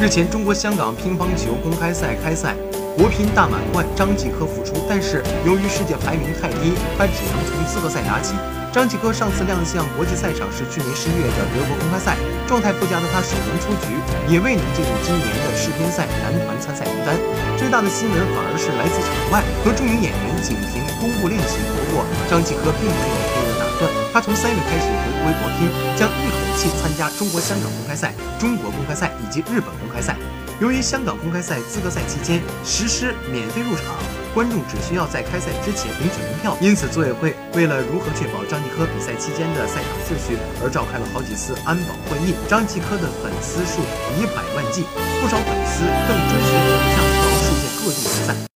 日前，中国香港乒乓球公开赛开赛，国乒大满贯张继科复出，但是由于世界排名太低，他只能从资格赛打起。张继科上次亮相国际赛场是去年十一月的德国公开赛，状态不佳的他首轮出局，也未能进入今年的世乒赛男团参赛名单。最大的新闻反而是来自场外，和著名演员景甜公布恋情。不过，张继科并没有退的打算，他从三月开始回归国乒，将一口气参加中国香港公开赛、中国公开赛以及日本公开赛。由于香港公开赛资格赛期间实施免费入场，观众只需要在开赛之前领取门票。因此，组委会为了如何确保张继科比赛期间的赛场秩序，而召开了好几次安保会议。张继科的粉丝数以百万计，不少粉丝更追随偶像到世界各地参赛。